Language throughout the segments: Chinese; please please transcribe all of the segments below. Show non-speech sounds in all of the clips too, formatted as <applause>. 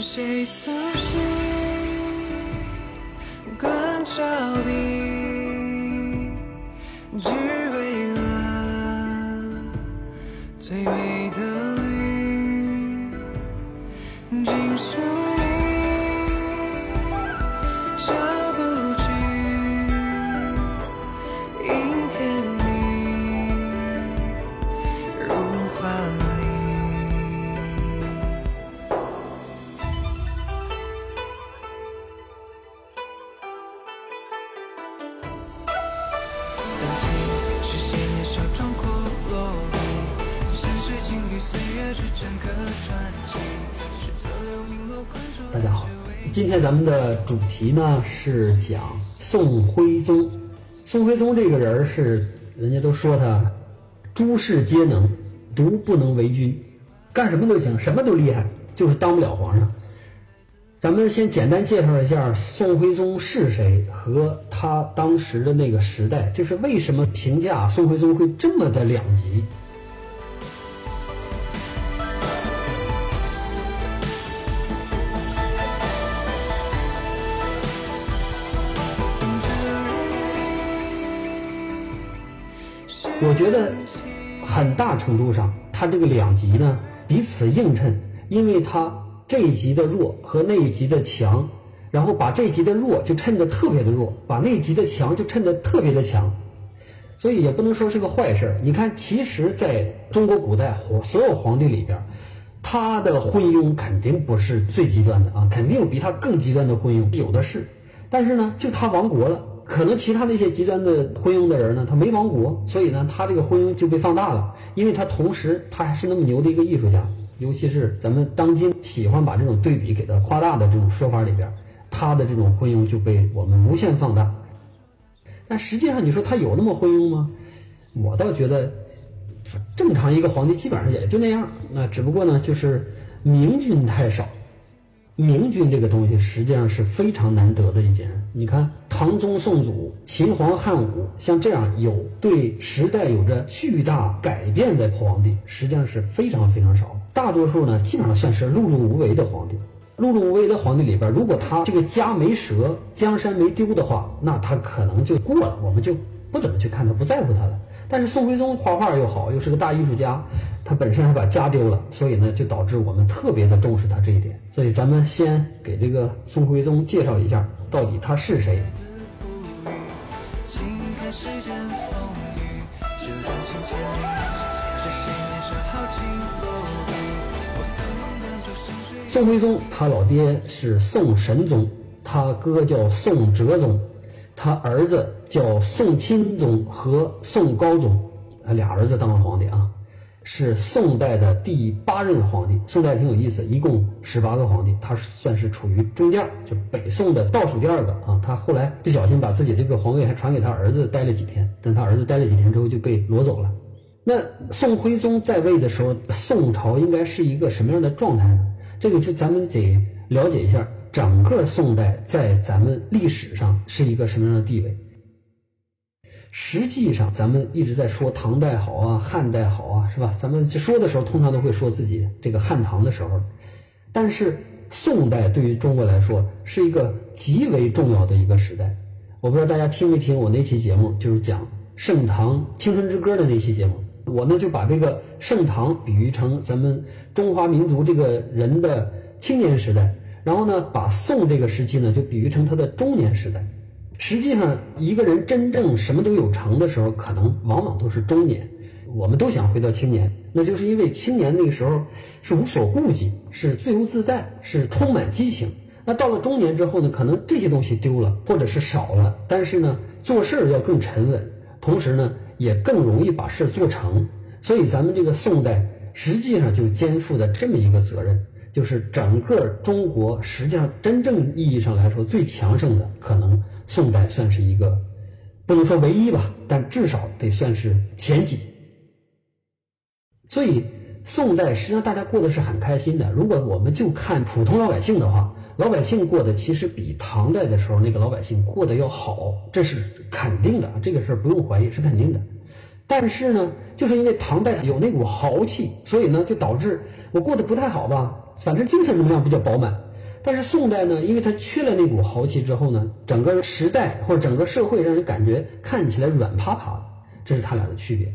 谁苏醒？关照笔，天咱们的主题呢是讲宋徽宗。宋徽宗这个人是，人家都说他诸事皆能，独不能为君，干什么都行，什么都厉害，就是当不了皇上。咱们先简单介绍一下宋徽宗是谁和他当时的那个时代，就是为什么评价宋徽宗会这么的两极。我觉得很大程度上，他这个两极呢彼此映衬，因为他这一极的弱和那一极的强，然后把这一极的弱就衬得特别的弱，把那一极的强就衬得特别的强，所以也不能说是个坏事儿。你看，其实在中国古代皇所有皇帝里边，他的昏庸肯定不是最极端的啊，肯定有比他更极端的昏庸，有的是。但是呢，就他亡国了，可能其他那些极端的昏庸的人呢，他没亡国，所以呢，他这个昏庸就被放大了，因为他同时他还是那么牛的一个艺术家，尤其是咱们当今喜欢把这种对比给他夸大的这种说法里边，他的这种昏庸就被我们无限放大。但实际上，你说他有那么昏庸吗？我倒觉得，正常一个皇帝基本上也就那样。那只不过呢，就是明君太少。明君这个东西实际上是非常难得的一件。你看，唐宗宋祖、秦皇汉武，像这样有对时代有着巨大改变的皇帝，实际上是非常非常少。大多数呢，基本上算是碌碌无为的皇帝。碌碌无为的皇帝里边，如果他这个家没折，江山没丢的话，那他可能就过了，我们就不怎么去看他，不在乎他了。但是宋徽宗画画又好，又是个大艺术家，他本身还把家丢了，所以呢，就导致我们特别的重视他这一点。所以咱们先给这个宋徽宗介绍一下，到底他是谁。宋徽宗他老爹是宋神宗，他哥叫宋哲宗，他儿子叫宋钦宗和宋高宗，他俩儿子当了皇帝啊，是宋代的第八任皇帝。宋代挺有意思，一共十八个皇帝，他算是处于中间，就北宋的倒数第二个啊。他后来不小心把自己这个皇位还传给他儿子，待了几天，但他儿子待了几天之后就被挪走了。那宋徽宗在位的时候，宋朝应该是一个什么样的状态呢？这个就咱们得了解一下，整个宋代在咱们历史上是一个什么样的地位。实际上，咱们一直在说唐代好啊，汉代好啊，是吧？咱们说的时候，通常都会说自己这个汉唐的时候，但是宋代对于中国来说是一个极为重要的一个时代。我不知道大家听没听我那期节目，就是讲盛唐青春之歌的那期节目。我呢就把这个盛唐比喻成咱们中华民族这个人的青年时代，然后呢把宋这个时期呢就比喻成他的中年时代。实际上，一个人真正什么都有成的时候，可能往往都是中年。我们都想回到青年，那就是因为青年那个时候是无所顾忌，是自由自在，是充满激情。那到了中年之后呢，可能这些东西丢了，或者是少了，但是呢，做事儿要更沉稳，同时呢，也更容易把事儿做成。所以，咱们这个宋代实际上就肩负的这么一个责任，就是整个中国实际上真正意义上来说最强盛的，可能宋代算是一个，不能说唯一吧，但至少得算是前几。所以，宋代实际上大家过得是很开心的。如果我们就看普通老百姓的话，老百姓过得其实比唐代的时候那个老百姓过得要好，这是肯定的，这个事儿不用怀疑，是肯定的。但是呢，就是因为唐代有那股豪气，所以呢，就导致我过得不太好吧，反正精神能量比较饱满，但是宋代呢，因为它缺了那股豪气之后呢，整个时代或者整个社会让人感觉看起来软趴趴的，这是它俩的区别。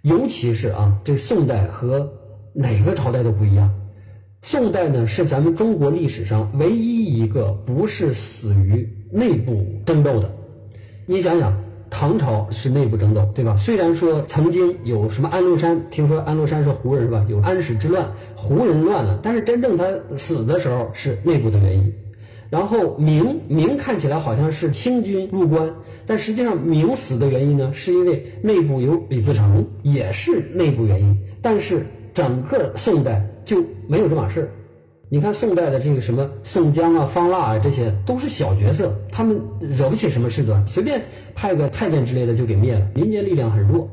尤其是啊，这宋代和哪个朝代都不一样。宋代呢，是咱们中国历史上唯一一个不是死于内部争斗的。你想想。唐朝是内部争斗，对吧？虽然说曾经有什么安禄山，听说安禄山是胡人，是吧？有安史之乱，胡人乱了，但是真正他死的时候是内部的原因。然后明明看起来好像是清军入关，但实际上明死的原因呢，是因为内部有李自成，也是内部原因。但是整个宋代就没有这码事。你看宋代的这个什么宋江啊、方腊啊，这些都是小角色，他们惹不起什么事端，随便派个太监之类的就给灭了。民间力量很弱。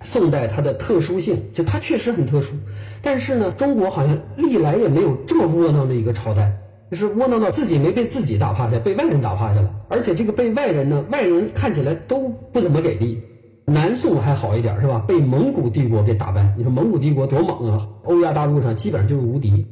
宋代它的特殊性，就它确实很特殊，但是呢，中国好像历来也没有这么窝囊的一个朝代，就是窝囊到自己没被自己打趴下，被外人打趴下了。而且这个被外人呢，外人看起来都不怎么给力。南宋还好一点，是吧？被蒙古帝国给打败。你说蒙古帝国多猛啊！欧亚大陆上基本上就是无敌。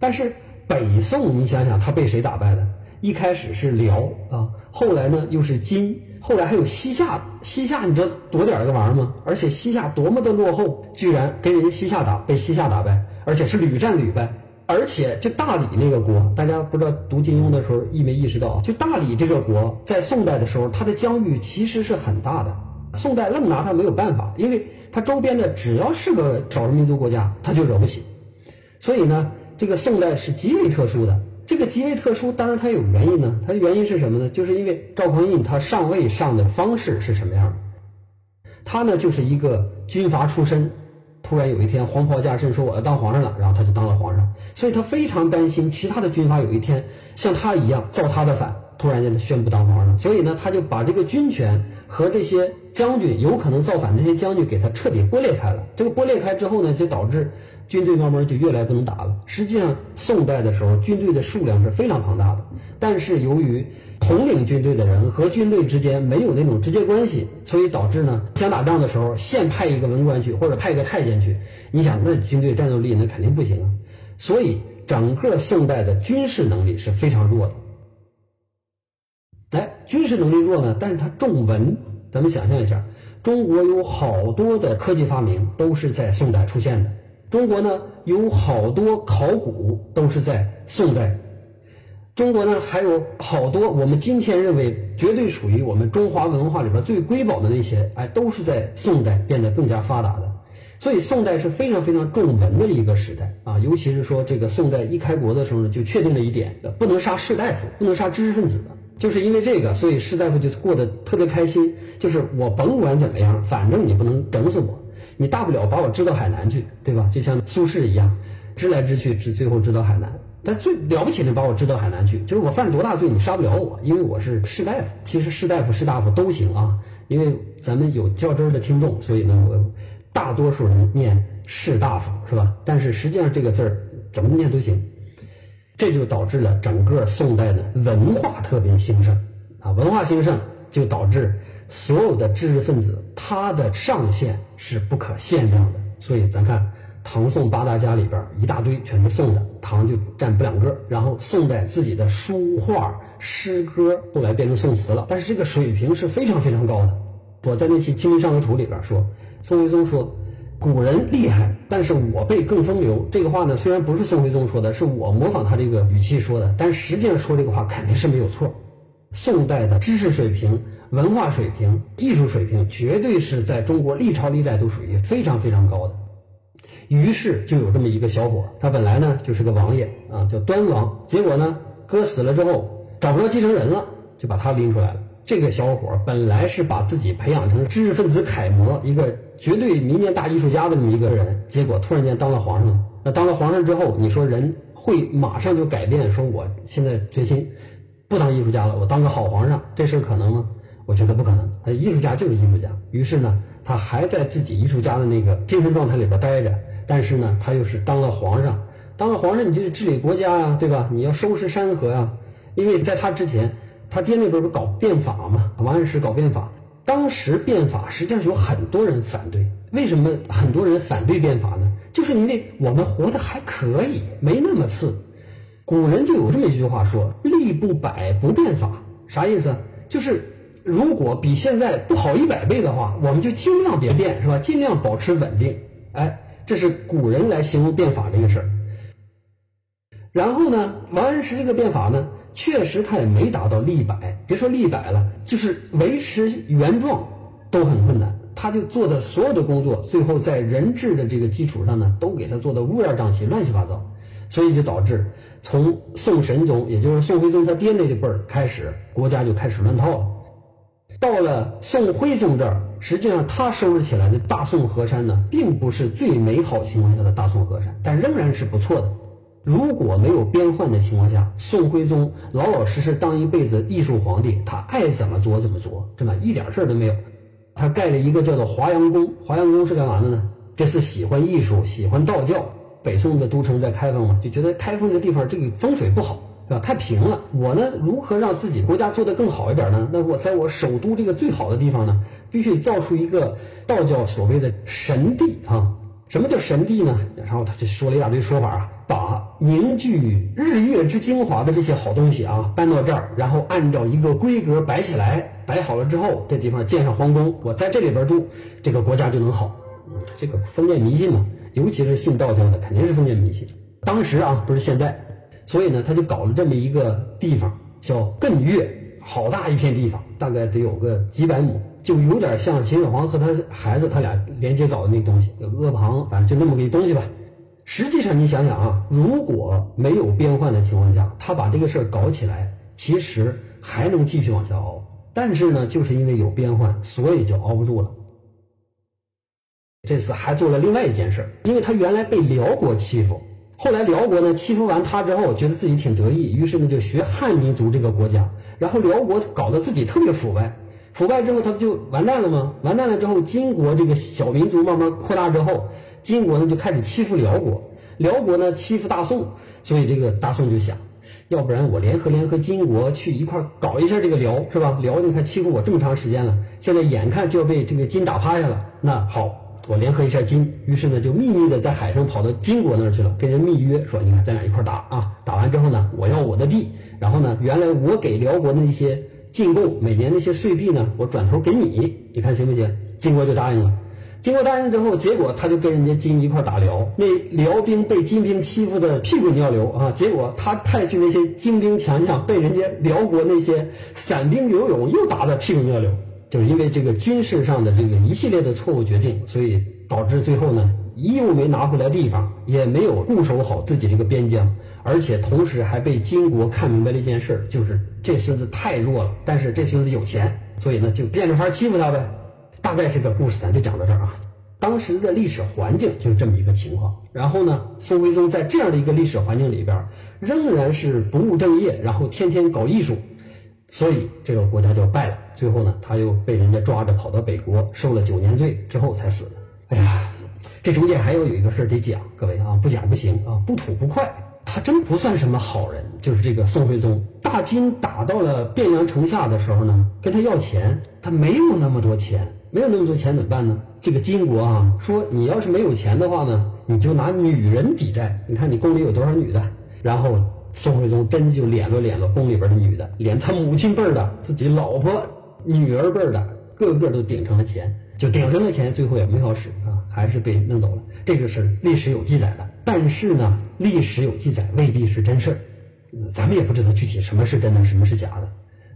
但是北宋，你想想，他被谁打败的？一开始是辽啊，后来呢又是金，后来还有西夏。西夏你知道多点儿个玩意儿吗？而且西夏多么的落后，居然跟人西夏打，被西夏打败，而且是屡战屡败。而且就大理那个国，大家不知道读金庸的时候意没意识到？就大理这个国在宋代的时候，它的疆域其实是很大的。宋代愣拿它没有办法，因为它周边的只要是个少数民族国家，它就惹不起。所以呢。这个宋代是极为特殊的，这个极为特殊，当然它有原因呢。它的原因是什么呢？就是因为赵匡胤他上位上的方式是什么样的？他呢就是一个军阀出身，突然有一天黄袍加身，说我要当皇上了，然后他就当了皇上。所以他非常担心其他的军阀有一天像他一样造他的反，突然间宣布当皇上。所以呢，他就把这个军权和这些将军有可能造反的这些将军给他彻底剥裂开了。这个剥裂开之后呢，就导致。军队慢慢就越来不能打了。实际上，宋代的时候，军队的数量是非常庞大的，但是由于统领军队的人和军队之间没有那种直接关系，所以导致呢，想打仗的时候，现派一个文官去，或者派一个太监去，你想那军队战斗力那肯定不行啊。所以，整个宋代的军事能力是非常弱的。哎，军事能力弱呢，但是它重文。咱们想象一下，中国有好多的科技发明都是在宋代出现的。中国呢有好多考古都是在宋代，中国呢还有好多我们今天认为绝对属于我们中华文化里边最瑰宝的那些，哎，都是在宋代变得更加发达的。所以宋代是非常非常重文的一个时代啊，尤其是说这个宋代一开国的时候呢，就确定了一点，不能杀士大夫，不能杀知识分子，就是因为这个，所以士大夫就过得特别开心，就是我甭管怎么样，反正你不能整死我。你大不了把我支到海南去，对吧？就像苏轼一样，支来支去，支最后支到海南。但最了不起的把我支到海南去，就是我犯多大罪你杀不了我，因为我是士大夫。其实士大夫、士大夫都行啊，因为咱们有较真儿的听众，所以呢，我大多数人念士大夫是吧？但是实际上这个字儿怎么念都行。这就导致了整个宋代的文化特别兴盛啊，文化兴盛就导致。所有的知识分子，他的上限是不可限量的。所以咱看唐宋八大家里边一大堆全是宋的，唐就占不两个。然后宋代自己的书画、诗歌后来变成宋词了，但是这个水平是非常非常高的。我在那期《清明上河图》里边说，宋徽宗说古人厉害，但是我辈更风流。这个话呢，虽然不是宋徽宗说的，是我模仿他这个语气说的，但实际上说这个话肯定是没有错。宋代的知识水平。文化水平、艺术水平，绝对是在中国历朝历代都属于非常非常高的。于是就有这么一个小伙，他本来呢就是个王爷啊，叫端王。结果呢，哥死了之后找不着继承人了，就把他拎出来了。这个小伙本来是把自己培养成知识分子楷模，一个绝对民间大艺术家的这么一个人，结果突然间当了皇上了。那当了皇上之后，你说人会马上就改变？说我现在决心不当艺术家了，我当个好皇上，这事可能吗？我觉得不可能，他艺术家就是艺术家。于是呢，他还在自己艺术家的那个精神状态里边待着。但是呢，他又是当了皇上，当了皇上，你就得治理国家呀，对吧？你要收拾山河呀。因为在他之前，他爹那边不搞变法嘛，王安石搞变法，当时变法实际上有很多人反对。为什么很多人反对变法呢？就是因为我们活得还可以，没那么次。古人就有这么一句话说：“力不百，不变法。”啥意思？就是如果比现在不好一百倍的话，我们就尽量别变，是吧？尽量保持稳定。哎，这是古人来形容变法这个事儿。然后呢，王安石这个变法呢，确实他也没达到立百，别说立百了，就是维持原状都很困难。他就做的所有的工作，最后在人治的这个基础上呢，都给他做的乌烟瘴气、乱七八糟，所以就导致从宋神宗，也就是宋徽宗他爹那一辈儿开始，国家就开始乱套了。到了宋徽宗这儿，实际上他收拾起来的大宋河山呢，并不是最美好情况下的大宋河山，但仍然是不错的。如果没有边患的情况下，宋徽宗老老实实当一辈子艺术皇帝，他爱怎么做怎么做，这么一点事儿都没有。他盖了一个叫做华阳宫，华阳宫是干嘛的呢？这次喜欢艺术，喜欢道教。北宋的都城在开封嘛，就觉得开封这地方这个风水不好，啊？太平了。我呢，如何让自己国家做得更好一点呢？那我在我首都这个最好的地方呢，必须造出一个道教所谓的神地啊。什么叫神地呢？然后他就说了一大堆说法啊，把凝聚日月之精华的这些好东西啊搬到这儿，然后按照一个规格摆起来，摆好了之后，这地方建上皇宫，我在这里边住，这个国家就能好。这个封建迷信嘛。尤其是信道教的，肯定是封建迷信。当时啊，不是现在，所以呢，他就搞了这么一个地方，叫艮岳，好大一片地方，大概得有个几百亩，就有点像秦始皇和他孩子他俩连接搞的那东西，阿房，反正就那么个东西吧。实际上，你想想啊，如果没有边患的情况下，他把这个事儿搞起来，其实还能继续往下熬。但是呢，就是因为有边患，所以就熬不住了。这次还做了另外一件事，因为他原来被辽国欺负，后来辽国呢欺负完他之后，觉得自己挺得意，于是呢就学汉民族这个国家，然后辽国搞得自己特别腐败，腐败之后他不就完蛋了吗？完蛋了之后，金国这个小民族慢慢扩大之后，金国呢就开始欺负辽国，辽国呢欺负大宋，所以这个大宋就想，要不然我联合联合金国去一块搞一下这个辽，是吧？辽你看欺负我这么长时间了，现在眼看就要被这个金打趴下了，那好。我联合一下金，于是呢就秘密的在海上跑到金国那儿去了，跟人密约说：“你看咱俩一块打啊，打完之后呢，我要我的地，然后呢，原来我给辽国的那些进贡，每年那些税币呢，我转头给你，你看行不行？”金国就答应了。金国答应之后，结果他就跟人家金一块打辽，那辽兵被金兵欺负的屁滚尿流啊！结果他派去那些精兵强将，被人家辽国那些散兵游勇又打的屁滚尿流。就是因为这个军事上的这个一系列的错误决定，所以导致最后呢，又没拿回来地方，也没有固守好自己这个边疆，而且同时还被金国看明白了一件事，就是这孙子太弱了，但是这孙子有钱，所以呢就变着法欺负他呗。大概这个故事咱就讲到这儿啊。当时的历史环境就是这么一个情况，然后呢，宋徽宗在这样的一个历史环境里边，仍然是不务正业，然后天天搞艺术。所以这个国家就败了，最后呢，他又被人家抓着跑到北国受了九年罪之后才死的。哎呀，这中间还要有一个事儿得讲，各位啊，不讲不行啊，不吐不快。他真不算什么好人，就是这个宋徽宗。大金打到了汴梁城下的时候呢，跟他要钱，他没有那么多钱，没有那么多钱怎么办呢？这个金国啊，说你要是没有钱的话呢，你就拿女人抵债。你看你宫里有多少女的，然后。宋徽宗真就敛了敛了宫里边的女的，连他母亲辈的、自己老婆、女儿辈的，个个都顶成了钱，就顶成了钱，最后也没好使啊，还是被弄走了。这个是历史有记载的，但是呢，历史有记载未必是真事儿，咱们也不知道具体什么是真的，什么是假的。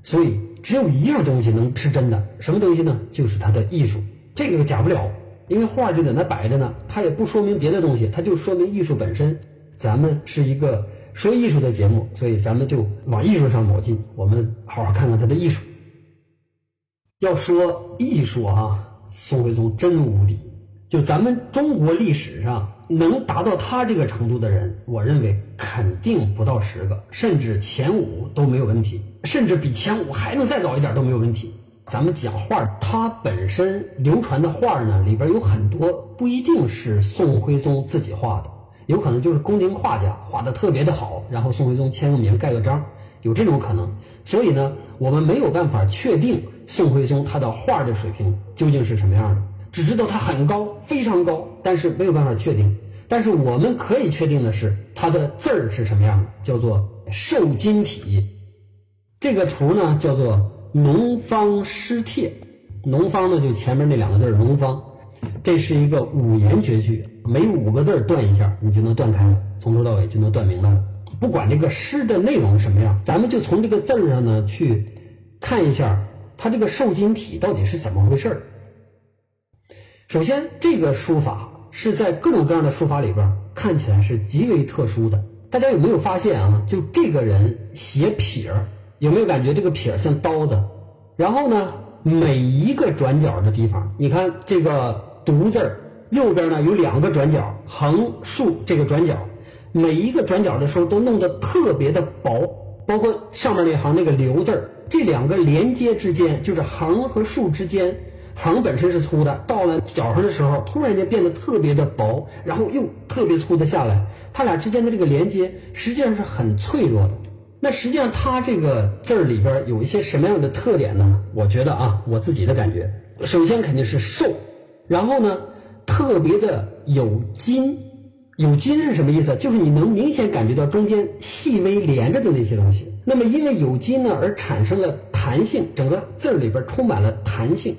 所以只有一样东西能是真的，什么东西呢？就是它的艺术，这个假不了，因为画就在那摆着呢，它也不说明别的东西，它就说明艺术本身。咱们是一个。说艺术的节目，所以咱们就往艺术上卯劲。我们好好看看他的艺术。要说艺术啊，宋徽宗真无敌。就咱们中国历史上能达到他这个程度的人，我认为肯定不到十个，甚至前五都没有问题，甚至比前五还能再早一点都没有问题。咱们讲画，他本身流传的画呢，里边有很多不一定是宋徽宗自己画的。有可能就是宫廷画家画的特别的好，然后宋徽宗签个名盖个章。有这种可能。所以呢，我们没有办法确定宋徽宗他的画的水平究竟是什么样的，只知道他很高，非常高，但是没有办法确定。但是我们可以确定的是，他的字儿是什么样的，叫做瘦金体。这个图呢，叫做农方诗帖。农方呢，就前面那两个字儿农方。这是一个五言绝句，每五个字儿断一下，你就能断开了，从头到尾就能断明白了。不管这个诗的内容什么样，咱们就从这个字儿上呢去看一下，它这个瘦金体到底是怎么回事儿。首先，这个书法是在各种各样的书法里边看起来是极为特殊的。大家有没有发现啊？就这个人写撇儿，有没有感觉这个撇儿像刀子？然后呢，每一个转角的地方，你看这个“独”字儿右边呢有两个转角，横竖这个转角，每一个转角的时候都弄得特别的薄，包括上面那行那个“留”字儿，这两个连接之间就是横和竖之间。横本身是粗的，到了角上的时候，突然间变得特别的薄，然后又特别粗的下来，它俩之间的这个连接实际上是很脆弱的。那实际上它这个字儿里边有一些什么样的特点呢？我觉得啊，我自己的感觉，首先肯定是瘦，然后呢，特别的有筋，有筋是什么意思？就是你能明显感觉到中间细微连着的那些东西。那么因为有筋呢，而产生了弹性，整个字儿里边充满了弹性。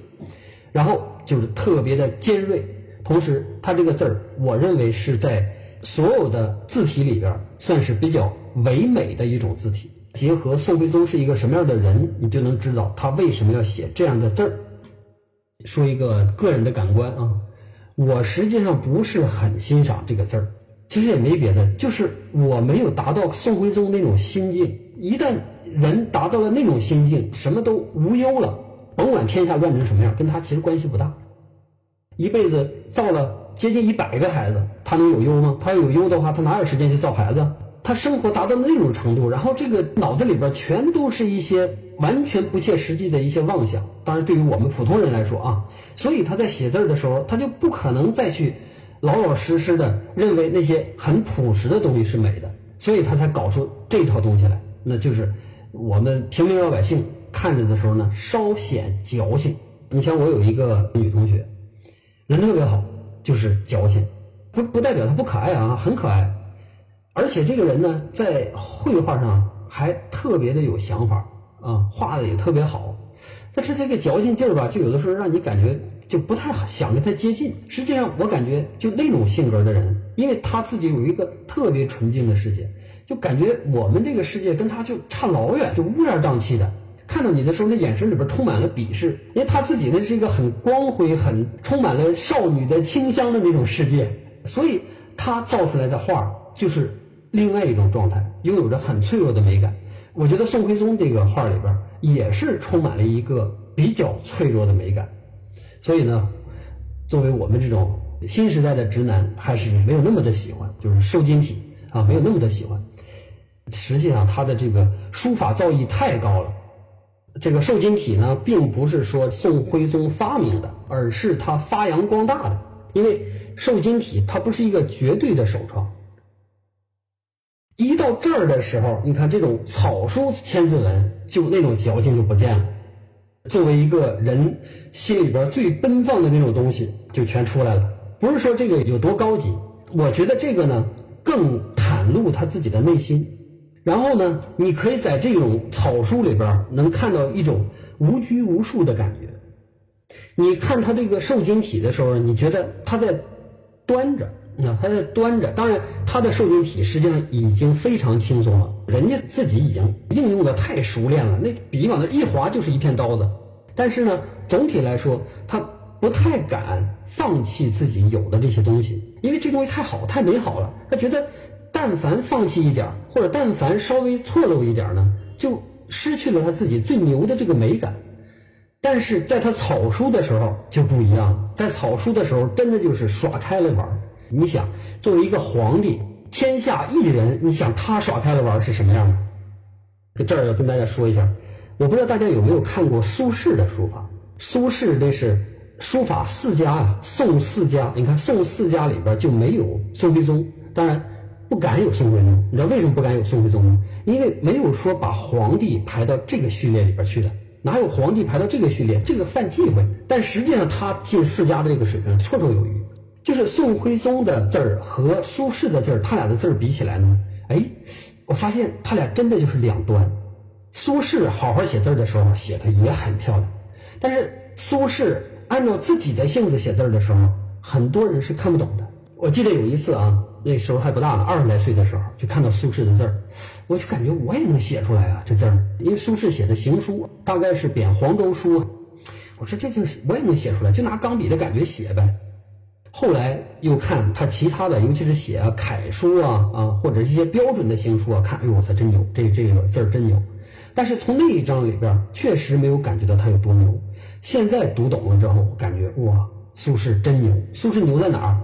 然后就是特别的尖锐，同时它这个字儿，我认为是在所有的字体里边算是比较唯美的一种字体。结合宋徽宗是一个什么样的人，你就能知道他为什么要写这样的字儿。说一个个人的感官啊，我实际上不是很欣赏这个字儿，其实也没别的，就是我没有达到宋徽宗那种心境。一旦人达到了那种心境，什么都无忧了。甭管天下乱成什么样，跟他其实关系不大。一辈子造了接近一百个孩子，他能有忧吗？他要有忧的话，他哪有时间去造孩子？他生活达到那种程度，然后这个脑子里边全都是一些完全不切实际的一些妄想。当然，对于我们普通人来说啊，所以他在写字的时候，他就不可能再去老老实实的认为那些很朴实的东西是美的，所以他才搞出这套东西来。那就是我们平民老百姓。看着的时候呢，稍显矫情。你像我有一个女同学，人特别好，就是矫情，不不代表她不可爱啊，很可爱。而且这个人呢，在绘画上还特别的有想法啊，画的也特别好。但是这个矫情劲儿吧，就有的时候让你感觉就不太想跟他接近。实际上，我感觉就那种性格的人，因为他自己有一个特别纯净的世界，就感觉我们这个世界跟他就差老远，就乌烟瘴气的。看到你的时候，那眼神里边充满了鄙视，因为他自己呢是一个很光辉、很充满了少女的清香的那种世界，所以他造出来的画就是另外一种状态，拥有着很脆弱的美感。我觉得宋徽宗这个画里边也是充满了一个比较脆弱的美感，所以呢，作为我们这种新时代的直男，还是没有那么的喜欢，就是瘦金体啊，没有那么的喜欢。实际上，他的这个书法造诣太高了。这个瘦金体呢，并不是说宋徽宗发明的，而是他发扬光大的。因为瘦金体它不是一个绝对的首创。一到这儿的时候，你看这种草书千字文，就那种矫情就不见了。作为一个人心里边最奔放的那种东西，就全出来了。不是说这个有多高级，我觉得这个呢，更袒露他自己的内心。然后呢，你可以在这种草书里边能看到一种无拘无束的感觉。你看他这个瘦金体的时候，你觉得他在端着，那，他在端着。当然，他的瘦金体实际上已经非常轻松了，人家自己已经应用的太熟练了，那笔往那一划就是一片刀子。但是呢，总体来说，他不太敢放弃自己有的这些东西，因为这东西太好、太美好了，他觉得。但凡放弃一点或者但凡稍微错漏一点呢，就失去了他自己最牛的这个美感。但是在他草书的时候就不一样了，在草书的时候真的就是耍开了玩儿你想，作为一个皇帝，天下一人，你想他耍开了玩是什么样的？这儿要跟大家说一下，我不知道大家有没有看过苏轼的书法。苏轼这是书法四家啊，宋四家。你看宋四家里边就没有宋徽宗，当然。不敢有宋徽宗。你知道为什么不敢有宋徽宗吗？因为没有说把皇帝排到这个序列里边去的，哪有皇帝排到这个序列？这个犯忌讳。但实际上他进四家的这个水平绰绰有余。就是宋徽宗的字儿和苏轼的字儿，他俩的字儿比起来呢，哎，我发现他俩真的就是两端。苏轼好好写字儿的时候写的也很漂亮，但是苏轼按照自己的性子写字儿的时候，很多人是看不懂的。我记得有一次啊，那时候还不大呢，二十来岁的时候，就看到苏轼的字儿，我就感觉我也能写出来啊，这字儿，因为苏轼写的行书大概是贬黄州书，我说这字我也能写出来，就拿钢笔的感觉写呗。后来又看他其他的，尤其是写楷书啊啊，或者一些标准的行书啊，看，哎呦，我操，真牛，这这个字儿真牛。但是从那一章里边，确实没有感觉到他有多牛。现在读懂了之后，感觉哇，苏轼真牛。苏轼牛在哪儿？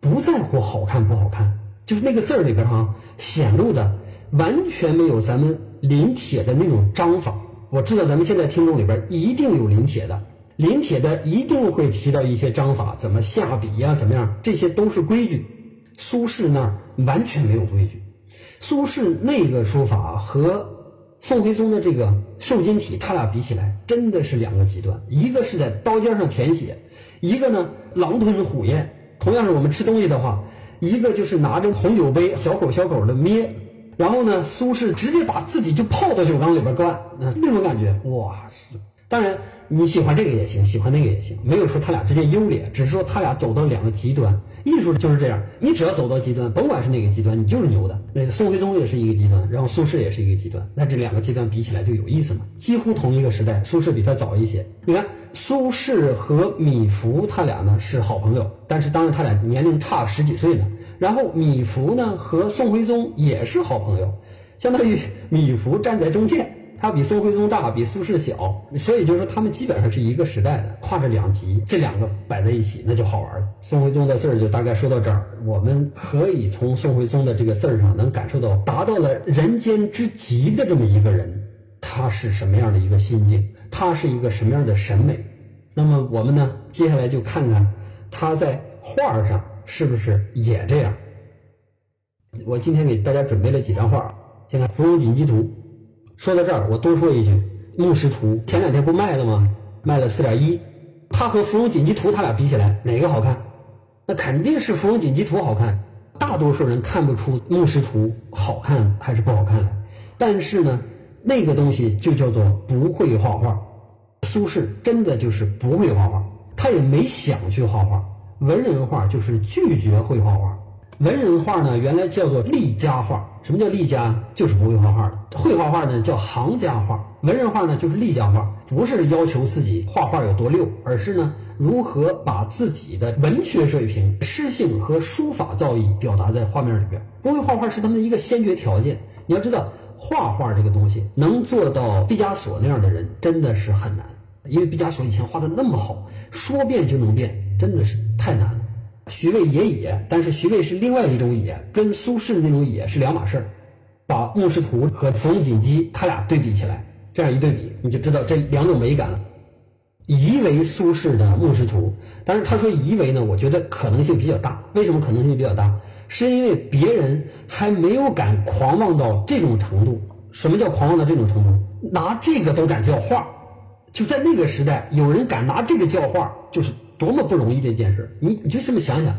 不在乎好看不好看，就是那个字儿里边哈，显露的完全没有咱们临帖的那种章法。我知道咱们现在听众里边一定有临帖的。临帖的一定会提到一些章法，怎么下笔呀，怎么样，这些都是规矩。苏轼那儿完全没有规矩。苏轼那个书法和宋徽宗的这个瘦金体，他俩比起来真的是两个极端。一个是在刀尖上舔血，一个呢狼吞虎咽。同样是我们吃东西的话，一个就是拿着红酒杯小口小口的咩，然后呢，苏轼直接把自己就泡到酒缸里边灌，那种感觉，哇是。当然，你喜欢这个也行，喜欢那个也行，没有说他俩之间优劣，只是说他俩走到两个极端。艺术就是这样，你只要走到极端，甭管是哪个极端，你就是牛的。那个宋徽宗也是一个极端，然后苏轼也是一个极端，那这两个极端比起来就有意思嘛。几乎同一个时代，苏轼比他早一些。你看，苏轼和米芾他俩呢是好朋友，但是当时他俩年龄差十几岁呢。然后米芾呢和宋徽宗也是好朋友，相当于米芾站在中间。他比宋徽宗大，比苏轼小，所以就是说他们基本上是一个时代的，跨着两极，这两个摆在一起，那就好玩了。宋徽宗的字儿就大概说到这儿，我们可以从宋徽宗的这个字儿上能感受到，达到了人间之极的这么一个人，他是什么样的一个心境，他是一个什么样的审美。那么我们呢，接下来就看看他在画上是不是也这样。我今天给大家准备了几张画，先看《芙蓉锦鸡图》。说到这儿，我多说一句，《木石图》前两天不卖了吗？卖了四点一，它和《芙蓉锦鸡图》它俩比起来，哪个好看？那肯定是《芙蓉锦鸡图》好看。大多数人看不出《木石图》好看还是不好看，但是呢，那个东西就叫做不会画画。苏轼真的就是不会画画，他也没想去画画。文人画就是拒绝会画画。文人画呢，原来叫做立家画。什么叫立家？就是不会画画的。会画画呢，叫行家画。文人画呢，就是立家画，不是要求自己画画有多溜，而是呢，如何把自己的文学水平、诗性和书法造诣表达在画面里边。不会画画是他们的一个先决条件。你要知道，画画这个东西，能做到毕加索那样的人，真的是很难。因为毕加索以前画的那么好，说变就能变，真的是太难了。徐渭也野，但是徐渭是另外一种野，跟苏轼那种野是两码事儿。把《牧师图》和《冯锦鸡》他俩对比起来，这样一对比，你就知道这两种美感了。疑为苏轼的《牧师图》，但是他说疑为呢，我觉得可能性比较大。为什么可能性比较大？是因为别人还没有敢狂妄到这种程度。什么叫狂妄到这种程度？拿这个都敢叫画，就在那个时代，有人敢拿这个叫画，就是。多么不容易的一件事，你你就这么想想，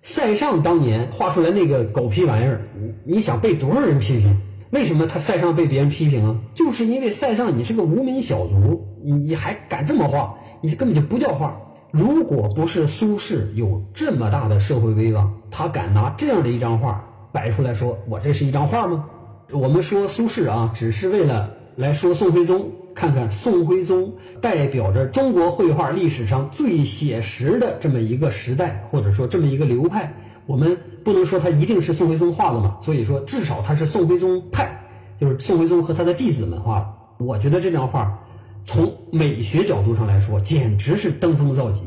塞尚当年画出来那个狗屁玩意儿，你想被多少人批评？为什么他塞尚被别人批评啊？就是因为塞尚你是个无名小卒，你你还敢这么画？你根本就不叫画。如果不是苏轼有这么大的社会威望，他敢拿这样的一张画摆出来说我这是一张画吗？我们说苏轼啊，只是为了来说宋徽宗。看看宋徽宗代表着中国绘画历史上最写实的这么一个时代，或者说这么一个流派，我们不能说他一定是宋徽宗画的嘛？所以说，至少他是宋徽宗派，就是宋徽宗和他的弟子们画的。我觉得这张画从美学角度上来说，简直是登峰造极。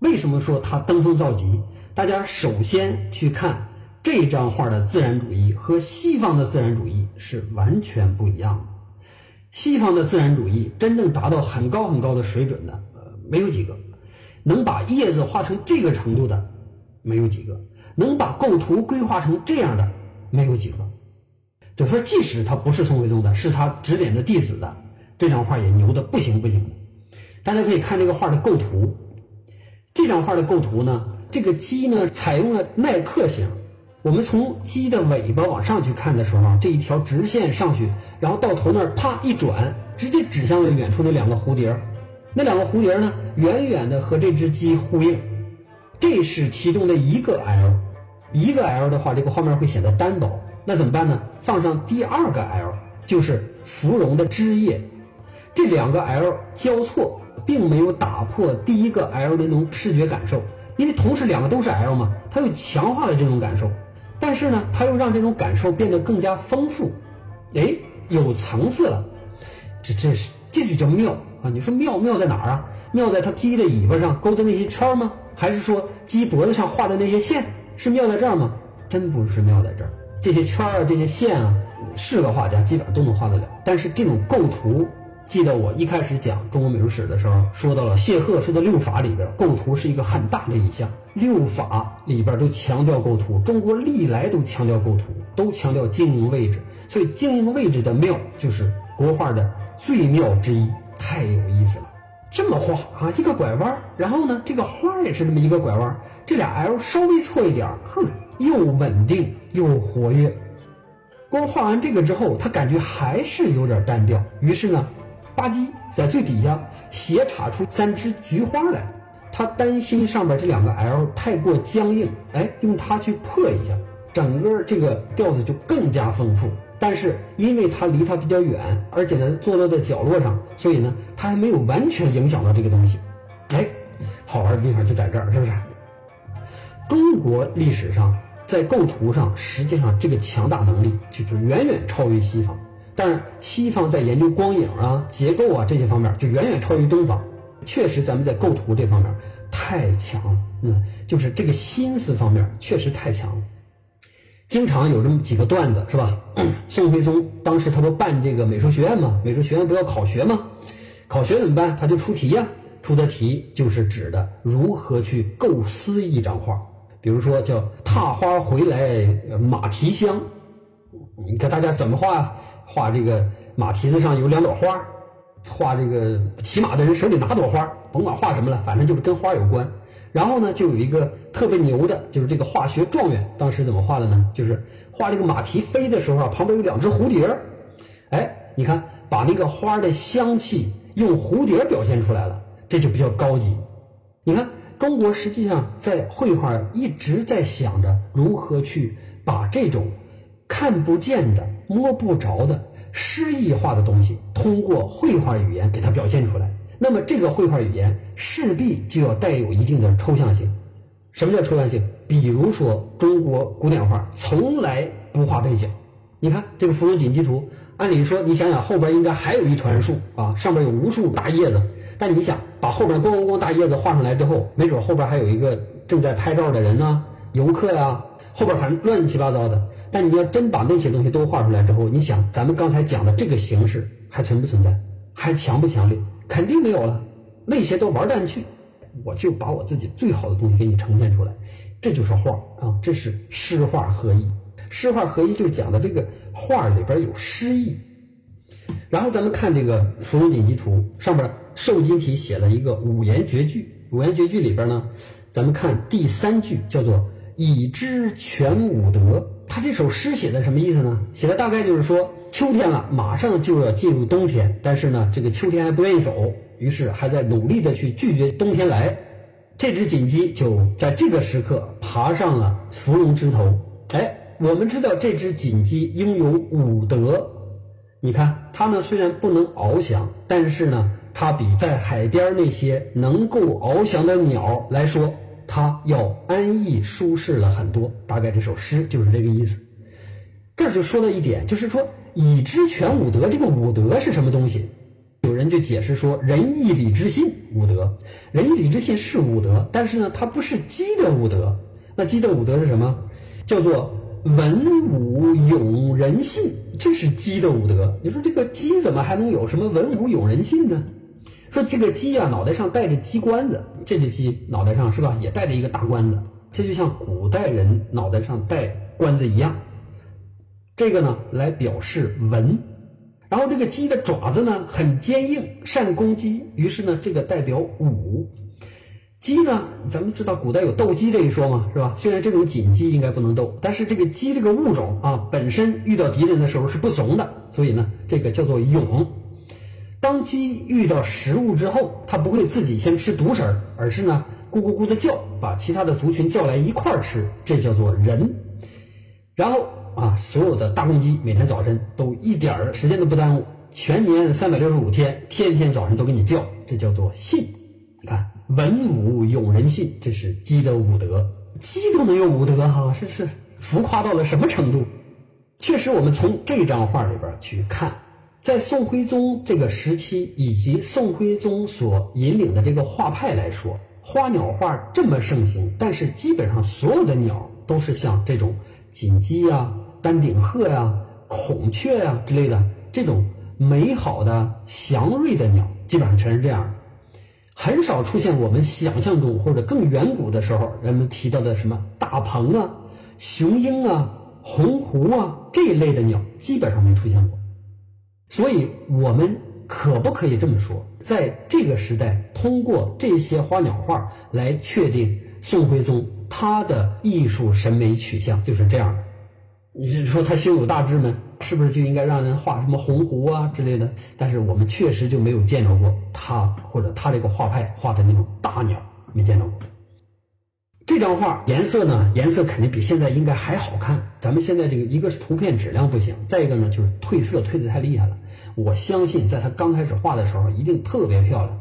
为什么说他登峰造极？大家首先去看这张画的自然主义和西方的自然主义是完全不一样的。西方的自然主义真正达到很高很高的水准的，呃，没有几个，能把叶子画成这个程度的，没有几个。能把构图规划成这样的没有几个。就说即使他不是宋徽宗的，是他指点的弟子的，这张画也牛的不行不行。大家可以看这个画的构图，这张画的构图呢，这个鸡呢采用了耐克型。我们从鸡的尾巴往上去看的时候，这一条直线上去，然后到头那儿啪一转，直接指向了远处那两个蝴蝶。那两个蝴蝶呢，远远的和这只鸡呼应。这是其中的一个 L，一个 L 的话，这个画面会显得单薄。那怎么办呢？放上第二个 L，就是芙蓉的枝叶，这两个 L 交错，并没有打破第一个 L 的那种视觉感受，因为同时两个都是 L 嘛，它又强化了这种感受，但是呢，它又让这种感受变得更加丰富，哎，有层次了，这这是这就叫妙啊！你说妙妙在哪儿啊？妙在它鸡的尾巴上勾的那些圈吗？还是说鸡脖子上画的那些线是妙在这儿吗？真不是妙在这儿。这些圈啊，这些线啊，是个画家基本上都能画得了。但是这种构图，记得我一开始讲中国美术史的时候，说到了谢赫说的六法里边，构图是一个很大的一项。六法里边都强调构图，中国历来都强调构图，都强调经营位置。所以经营位置的妙，就是国画的最妙之一，太有意思了。这么画啊，一个拐弯，然后呢，这个花也是这么一个拐弯，这俩 L 稍微错一点，哼。又稳定又活跃，光画完这个之后，他感觉还是有点单调。于是呢，吧唧在最底下斜插出三枝菊花来。他担心上边这两个 L 太过僵硬，哎，用它去破一下，整个这个调子就更加丰富。但是因为它离它比较远，而且呢坐落在角落上，所以呢，它还没有完全影响到这个东西。哎，好玩的地方就在这儿，是不是？中国历史上。在构图上，实际上这个强大能力就就远远超于西方。但是西方在研究光影啊、结构啊这些方面就远远超于东方。确实，咱们在构图这方面太强了。嗯，就是这个心思方面确实太强了。经常有这么几个段子，是吧？宋徽宗当时他不办这个美术学院吗？美术学院不要考学吗？考学怎么办？他就出题呀。出的题就是指的如何去构思一张画。比如说叫踏花回来马蹄香，你看大家怎么画？画这个马蹄子上有两朵花，画这个骑马的人手里拿朵花，甭管画什么了，反正就是跟花有关。然后呢，就有一个特别牛的，就是这个化学状元，当时怎么画的呢？就是画这个马蹄飞的时候啊，旁边有两只蝴蝶，哎，你看把那个花的香气用蝴蝶表现出来了，这就比较高级。你看。中国实际上在绘画一直在想着如何去把这种看不见的、摸不着的诗意化的东西，通过绘画语言给它表现出来。那么这个绘画语言势必就要带有一定的抽象性。什么叫抽象性？比如说中国古典画从来不画背景。你看这个《芙蓉锦鸡图》，按理说你想想后边应该还有一团树啊，上面有无数大叶子。但你想把后边咣咣咣大叶子画上来之后，没准后边还有一个正在拍照的人呢，游客呀，后边反正乱七八糟的。但你要真把那些东西都画出来之后，你想咱们刚才讲的这个形式还存不存在？还强不强烈？肯定没有了，那些都玩蛋去。我就把我自己最好的东西给你呈现出来，这就是画啊，这是诗画合一。诗画合一就是讲的这个画里边有诗意。然后咱们看这个《芙蓉锦鸡图》上边。瘦金体写了一个五言绝句，五言绝句里边呢，咱们看第三句叫做“已知全五德”。他这首诗写的什么意思呢？写的大概就是说，秋天了，马上就要进入冬天，但是呢，这个秋天还不愿意走，于是还在努力的去拒绝冬天来。这只锦鸡就在这个时刻爬上了芙蓉枝头。哎，我们知道这只锦鸡拥有五德，你看它呢，虽然不能翱翔，但是呢。它比在海边那些能够翱翔的鸟来说，他要安逸舒适了很多。大概这首诗就是这个意思。这就说了一点，就是说已知全五德，这个五德是什么东西？有人就解释说，仁义礼智信五德。仁义礼智信是五德，但是呢，它不是鸡的五德。那鸡的五德是什么？叫做文武勇仁信，这是鸡的五德。你说这个鸡怎么还能有什么文武勇仁信呢？说这个鸡啊，脑袋上戴着鸡冠子，这只鸡脑袋上是吧，也戴着一个大冠子。这就像古代人脑袋上戴冠子一样。这个呢，来表示文。然后这个鸡的爪子呢很坚硬，善攻击，于是呢，这个代表武。鸡呢，咱们知道古代有斗鸡这一说嘛，是吧？虽然这种锦鸡应该不能斗，但是这个鸡这个物种啊，本身遇到敌人的时候是不怂的，所以呢，这个叫做勇。当鸡遇到食物之后，它不会自己先吃独食儿，而是呢咕咕咕的叫，把其他的族群叫来一块儿吃，这叫做人。然后啊，所有的大公鸡每天早晨都一点儿时间都不耽误，全年三百六十五天，天天早晨都给你叫，这叫做信。你看。文武永人信，这是鸡的武德。鸡都能有武德哈，这是浮夸到了什么程度？确实，我们从这张画里边去看，在宋徽宗这个时期以及宋徽宗所引领的这个画派来说，花鸟画这么盛行，但是基本上所有的鸟都是像这种锦鸡呀、丹顶鹤呀、孔雀呀之类的这种美好的祥瑞的鸟，基本上全是这样。很少出现我们想象中或者更远古的时候人们提到的什么大鹏啊、雄鹰啊、鸿鹄啊这一类的鸟，基本上没出现过。所以，我们可不可以这么说，在这个时代，通过这些花鸟画来确定宋徽宗他的艺术审美取向就是这样的？你是说他胸有大志吗？是不是就应该让人画什么鸿鹄啊之类的？但是我们确实就没有见着过他或者他这个画派画的那种大鸟，没见着过。这张画颜色呢？颜色肯定比现在应该还好看。咱们现在这个一个是图片质量不行，再一个呢就是褪色褪的太厉害了。我相信在他刚开始画的时候一定特别漂亮。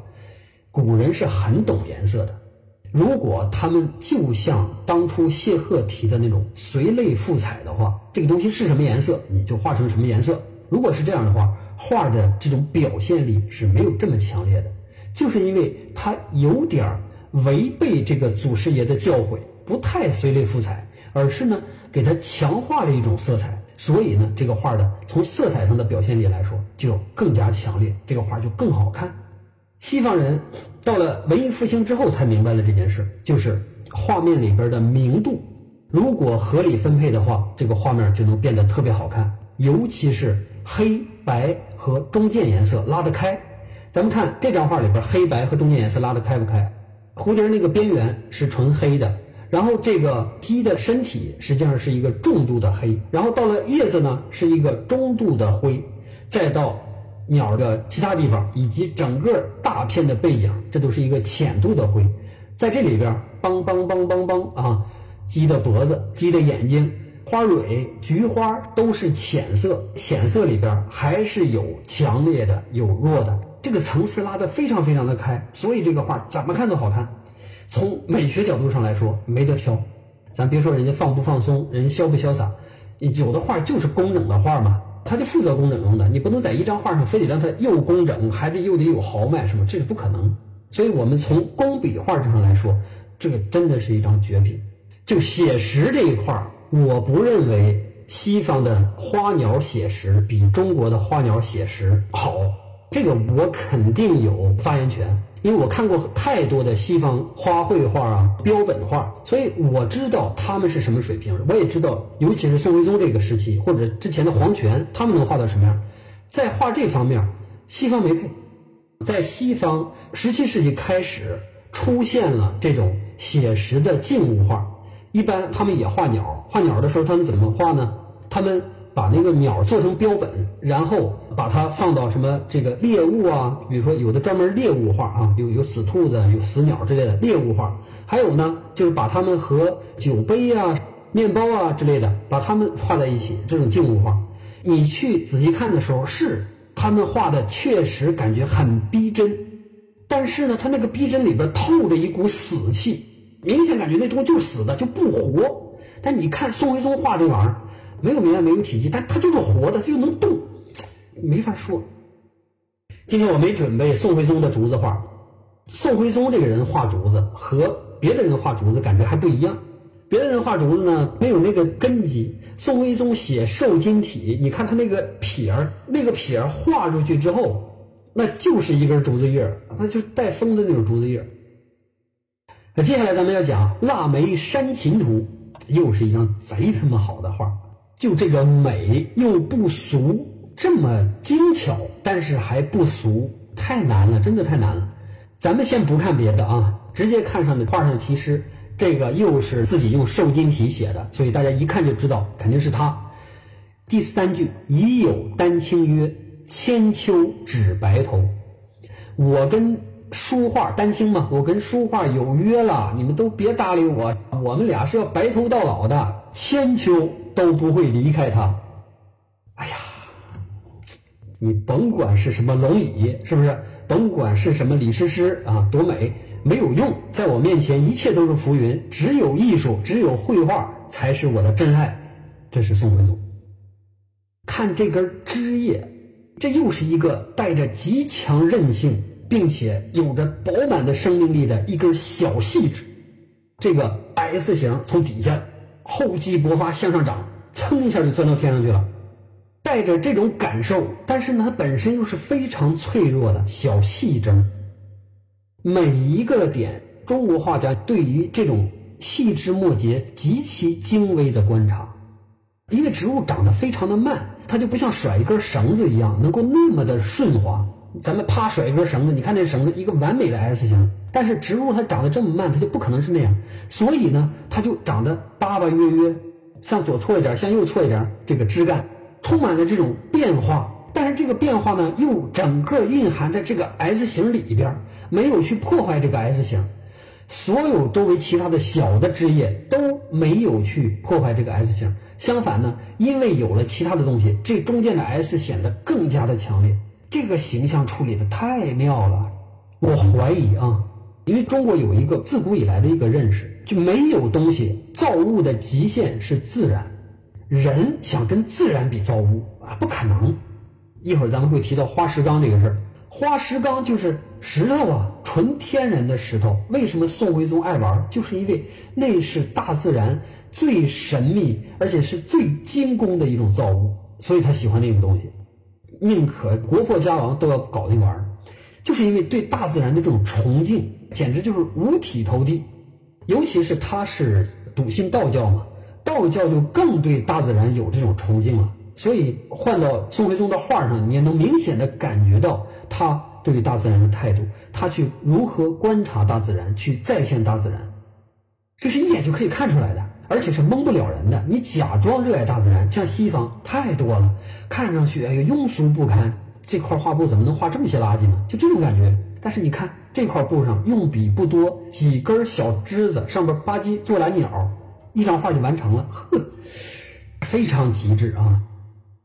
古人是很懂颜色的。如果他们就像当初谢赫提的那种随类赋彩的话，这个东西是什么颜色，你就画成什么颜色。如果是这样的话，画的这种表现力是没有这么强烈的，就是因为他有点违背这个祖师爷的教诲，不太随类赋彩，而是呢给他强化了一种色彩，所以呢这个画的从色彩上的表现力来说就更加强烈，这个画就更好看。西方人。到了文艺复兴之后，才明白了这件事，就是画面里边的明度，如果合理分配的话，这个画面就能变得特别好看。尤其是黑白和中间颜色拉得开。咱们看这张画里边，黑白和中间颜色拉得开不开？蝴蝶那个边缘是纯黑的，然后这个鸡的身体实际上是一个重度的黑，然后到了叶子呢是一个中度的灰，再到。鸟的其他地方以及整个大片的背景，这都是一个浅度的灰，在这里边，梆梆梆梆梆啊，鸡的脖子、鸡的眼睛、花蕊、菊花都是浅色，浅色里边还是有强烈的、有弱的，这个层次拉得非常非常的开，所以这个画怎么看都好看。从美学角度上来说，没得挑。咱别说人家放不放松，人家潇不潇洒，有的画就是工整的画嘛。他就负责工整用的，你不能在一张画上非得让它又工整，还得又得有豪迈，是吗？这是不可能。所以，我们从工笔画上来说，这个真的是一张绝品。就写实这一块儿，我不认为西方的花鸟写实比中国的花鸟写实好，这个我肯定有发言权。因为我看过太多的西方花卉画啊、标本画，所以我知道他们是什么水平。我也知道，尤其是宋徽宗这个时期或者之前的皇权，他们能画到什么样。在画这方面，西方没配。在西方，十七世纪开始出现了这种写实的静物画，一般他们也画鸟。画鸟的时候，他们怎么画呢？他们。把那个鸟做成标本，然后把它放到什么这个猎物啊，比如说有的专门猎物画啊，有有死兔子、有死鸟之类的猎物画，还有呢，就是把它们和酒杯啊、面包啊之类的，把它们画在一起，这种静物画。你去仔细看的时候，是他们画的确实感觉很逼真，但是呢，他那个逼真里边透着一股死气，明显感觉那东西就是死的，就不活。但你看宋徽宗画这玩意儿。没有明暗，没有体积，但它就是活的，它就能动，没法说。今天我没准备宋徽宗的竹子画，宋徽宗这个人画竹子和别的人画竹子感觉还不一样。别的人画竹子呢，没有那个根基。宋徽宗写瘦金体，你看他那个撇儿，那个撇儿画出去之后，那就是一根竹子叶儿，那就是带风的那种竹子叶儿。那接下来咱们要讲《腊梅山琴图》，又是一张贼他妈好的画，就这个美又不俗，这么精巧，但是还不俗，太难了，真的太难了。咱们先不看别的啊，直接看上的画上的题诗，这个又是自己用瘦金体写的，所以大家一看就知道肯定是他。第三句已有丹青约，千秋指白头。我跟书画丹青嘛，我跟书画有约了，你们都别搭理我，我们俩是要白头到老的，千秋都不会离开他。哎呀，你甭管是什么龙椅，是不是？甭管是什么李师师啊，多美，没有用，在我面前一切都是浮云，只有艺术，只有绘画才是我的真爱。这是宋徽宗。看这根枝叶，这又是一个带着极强韧性，并且有着饱满的生命力的一根小细枝。这个 S 型从底下厚积薄发向上长，噌一下就钻到天上去了。带着这种感受，但是呢，它本身又是非常脆弱的小细针。每一个点，中国画家对于这种细枝末节极其精微的观察。因为植物长得非常的慢，它就不像甩一根绳子一样能够那么的顺滑。咱们啪甩一根绳子，你看那绳子一个完美的 S 型，但是植物它长得这么慢，它就不可能是那样。所以呢，它就长得巴巴约约，向左错一点，向右错一点，这个枝干充满了这种变化。但是这个变化呢，又整个蕴含在这个 S 型里边，没有去破坏这个 S 型。所有周围其他的小的枝叶都没有去破坏这个 S 型。相反呢，因为有了其他的东西，这中间的 S 显得更加的强烈。这个形象处理的太妙了。我怀疑啊，因为中国有一个自古以来的一个认识，就没有东西造物的极限是自然，人想跟自然比造物啊，不可能。一会儿咱们会提到花石纲这个事儿，花石纲就是石头啊，纯天然的石头。为什么宋徽宗爱玩？就是因为那是大自然。最神秘而且是最精工的一种造物，所以他喜欢那种东西，宁可国破家亡都要搞那玩意儿，就是因为对大自然的这种崇敬，简直就是五体投地。尤其是他是笃信道教嘛，道教就更对大自然有这种崇敬了。所以换到宋徽宗的画上，你也能明显的感觉到他对于大自然的态度，他去如何观察大自然，去再现大自然，这是一眼就可以看出来的。而且是蒙不了人的。你假装热爱大自然，像西方太多了，看上去哎呀庸俗不堪。这块画布怎么能画这么些垃圾呢？就这种感觉。但是你看这块布上用笔不多，几根小枝子上边吧唧做蓝鸟，一张画就完成了。呵，非常极致啊！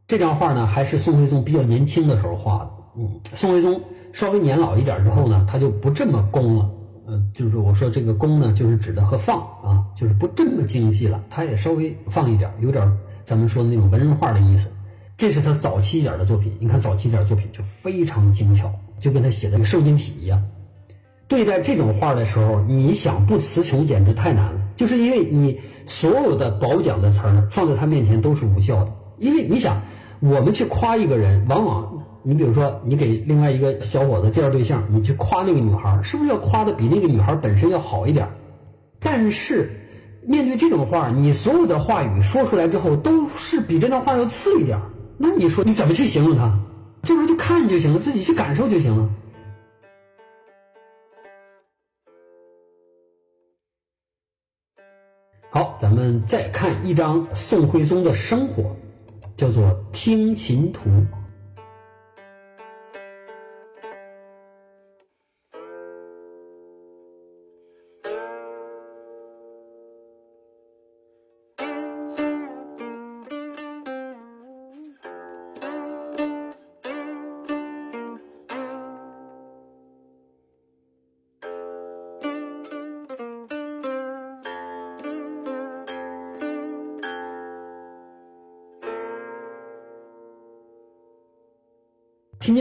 这张画呢，还是宋徽宗比较年轻的时候画的。嗯，宋徽宗稍微年老一点之后呢，他就不这么工了。嗯，就是我说这个工呢，就是指的和放啊，就是不这么精细了，他也稍微放一点，有点咱们说的那种文人画的意思。这是他早期一点的作品，你看早期一点作品就非常精巧，就跟他写的那个瘦金体一样。对待这种画的时候，你想不词穷简直太难了，就是因为你所有的褒奖的词儿放在他面前都是无效的，因为你想，我们去夸一个人，往往。你比如说，你给另外一个小伙子介绍对象，你去夸那个女孩，是不是要夸的比那个女孩本身要好一点？但是面对这种话，你所有的话语说出来之后，都是比这段话要次一点。那你说你怎么去形容他？这时候就看就行了，自己去感受就行了。好，咱们再看一张宋徽宗的生活，叫做《听琴图》。《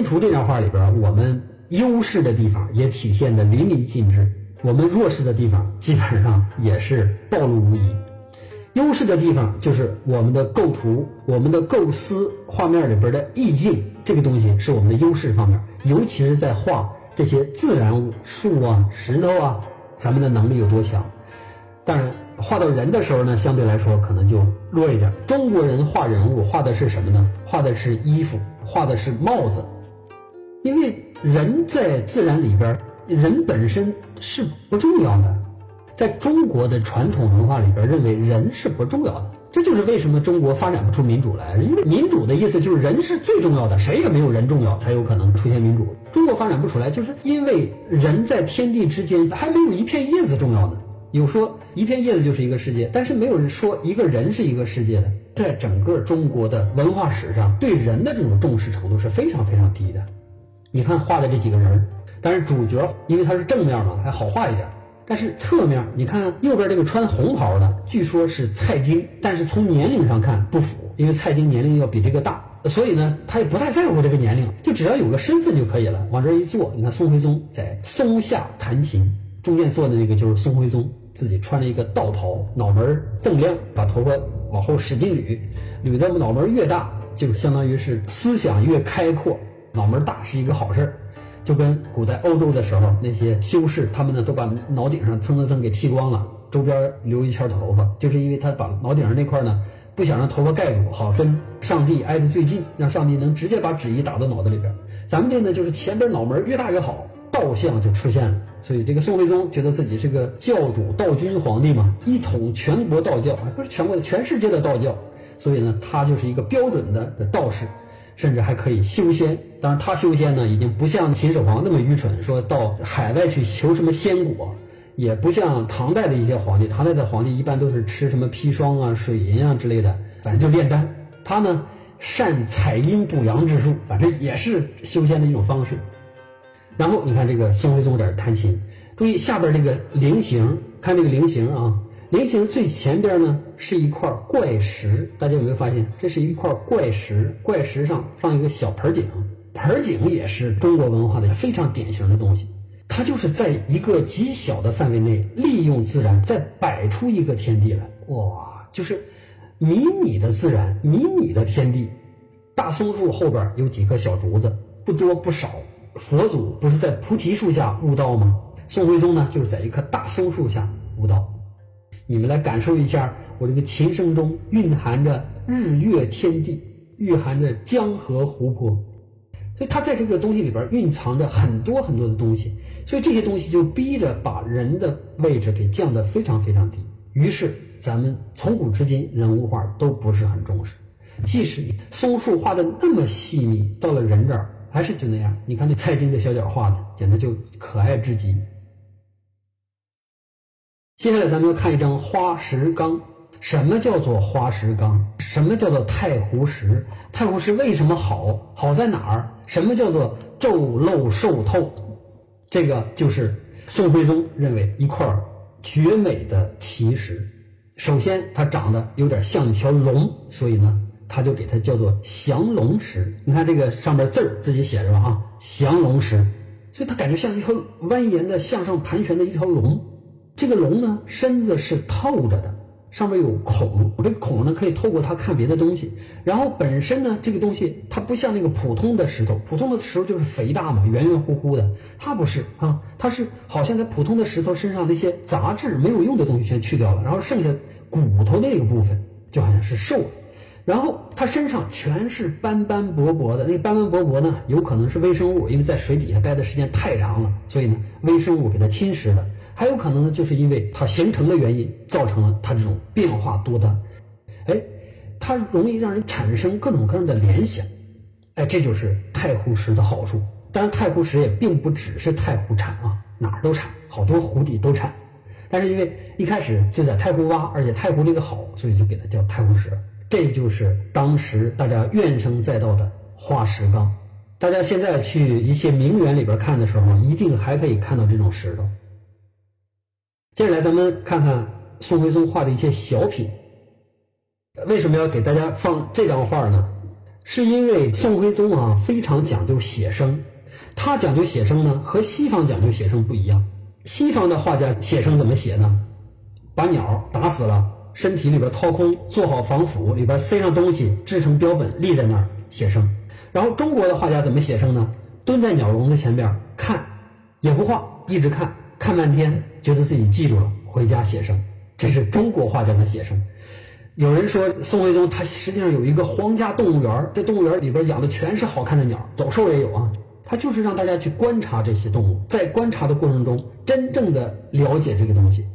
图》这张画里边，我们优势的地方也体现的淋漓尽致，我们弱势的地方基本上也是暴露无遗。优势的地方就是我们的构图、我们的构思、画面里边的意境，这个东西是我们的优势方面，尤其是在画这些自然物、树啊、石头啊，咱们的能力有多强。当然，画到人的时候呢，相对来说可能就弱一点。中国人画人物画的是什么呢？画的是衣服，画的是帽子，因为人在自然里边，人本身是不重要的。在中国的传统文化里边，认为人是不重要的，这就是为什么中国发展不出民主来。因为民主的意思就是人是最重要的，谁也没有人重要，才有可能出现民主。中国发展不出来，就是因为人在天地之间还没有一片叶子重要呢。有说一片叶子就是一个世界，但是没有人说一个人是一个世界的。在整个中国的文化史上，对人的这种重视程度是非常非常低的。你看画的这几个人，但是主角因为他是正面嘛，还好画一点。但是侧面，你看右边这个穿红袍的，据说是蔡京，但是从年龄上看不符，因为蔡京年龄要比这个大，所以呢，他也不太在乎这个年龄，就只要有个身份就可以了。往这一坐，你看宋徽宗在松下弹琴，中间坐的那个就是宋徽宗，自己穿了一个道袍，脑门锃亮，把头发往后使劲捋，捋的脑门越大，就相当于是思想越开阔，脑门大是一个好事儿。就跟古代欧洲的时候那些修士，他们呢都把脑顶上蹭蹭蹭给剃光了，周边留一圈头发，就是因为他把脑顶上那块呢不想让头发盖住，好跟上帝挨得最近，让上帝能直接把旨意打到脑子里边。咱们这呢就是前边脑门越大越好，道相就出现了。所以这个宋徽宗觉得自己是个教主道君皇帝嘛，一统全国道教，不是全国的全世界的道教，所以呢他就是一个标准的道士。甚至还可以修仙，当然他修仙呢，已经不像秦始皇那么愚蠢，说到海外去求什么仙果，也不像唐代的一些皇帝，唐代的皇帝一般都是吃什么砒霜啊、水银啊之类的，反正就炼丹。他呢，善采阴补阳之术，反正也是修仙的一种方式。然后你看这个宋徽宗在这弹琴，注意下边这个菱形，看这个菱形啊。菱形最前边呢是一块怪石，大家有没有发现？这是一块怪石，怪石上放一个小盆景，盆景也是中国文化的非常典型的东西。它就是在一个极小的范围内，利用自然再摆出一个天地来，哇，就是迷你的自然，迷你的天地。大松树后边有几棵小竹子，不多不少。佛祖不是在菩提树下悟道吗？宋徽宗呢，就是在一棵大松树下悟道。你们来感受一下，我这个琴声中蕴含着日月天地，蕴含着江河湖泊，所以它在这个东西里边蕴藏着很多很多的东西，所以这些东西就逼着把人的位置给降得非常非常低。于是咱们从古至今人物画都不是很重视，即使松树画的那么细腻，到了人这儿还是就那样。你看那蔡京的小脚画的，简直就可爱至极。接下来咱们要看一张花石纲。什么叫做花石纲？什么叫做太湖石？太湖石为什么好？好在哪儿？什么叫做皱漏瘦透？这个就是宋徽宗认为一块绝美的奇石。首先，它长得有点像一条龙，所以呢，他就给它叫做降龙石。你看这个上面字儿自己写着吧啊，降龙石，所以它感觉像一条蜿蜒的向上盘旋的一条龙。这个龙呢，身子是透着的，上面有孔，这个孔呢可以透过它看别的东西。然后本身呢，这个东西它不像那个普通的石头，普通的石头就是肥大嘛，圆圆乎乎的，它不是啊，它是好像在普通的石头身上那些杂质没有用的东西全去掉了，然后剩下骨头那个部分就好像是瘦了。然后它身上全是斑斑驳驳的，那斑斑驳驳呢，有可能是微生物，因为在水底下待的时间太长了，所以呢，微生物给它侵蚀了。还有可能呢，就是因为它形成的原因，造成了它这种变化多端，哎，它容易让人产生各种各样的联想，哎，这就是太湖石的好处。当然，太湖石也并不只是太湖产啊，哪儿都产，好多湖底都产。但是因为一开始就在太湖挖，而且太湖这个好，所以就给它叫太湖石。这就是当时大家怨声载道的花石纲。大家现在去一些名园里边看的时候，一定还可以看到这种石头。接下来，咱们看看宋徽宗画的一些小品。为什么要给大家放这张画呢？是因为宋徽宗啊非常讲究写生，他讲究写生呢和西方讲究写生不一样。西方的画家写生怎么写呢？把鸟打死了，身体里边掏空，做好防腐，里边塞上东西，制成标本，立在那儿写生。然后中国的画家怎么写生呢？蹲在鸟笼子前边看，也不画，一直看。看半天，觉得自己记住了，回家写生。这是中国画家的写生。有人说宋徽宗他实际上有一个皇家动物园，在动物园里边养的全是好看的鸟，走兽也有啊。他就是让大家去观察这些动物，在观察的过程中，真正的了解这个东西。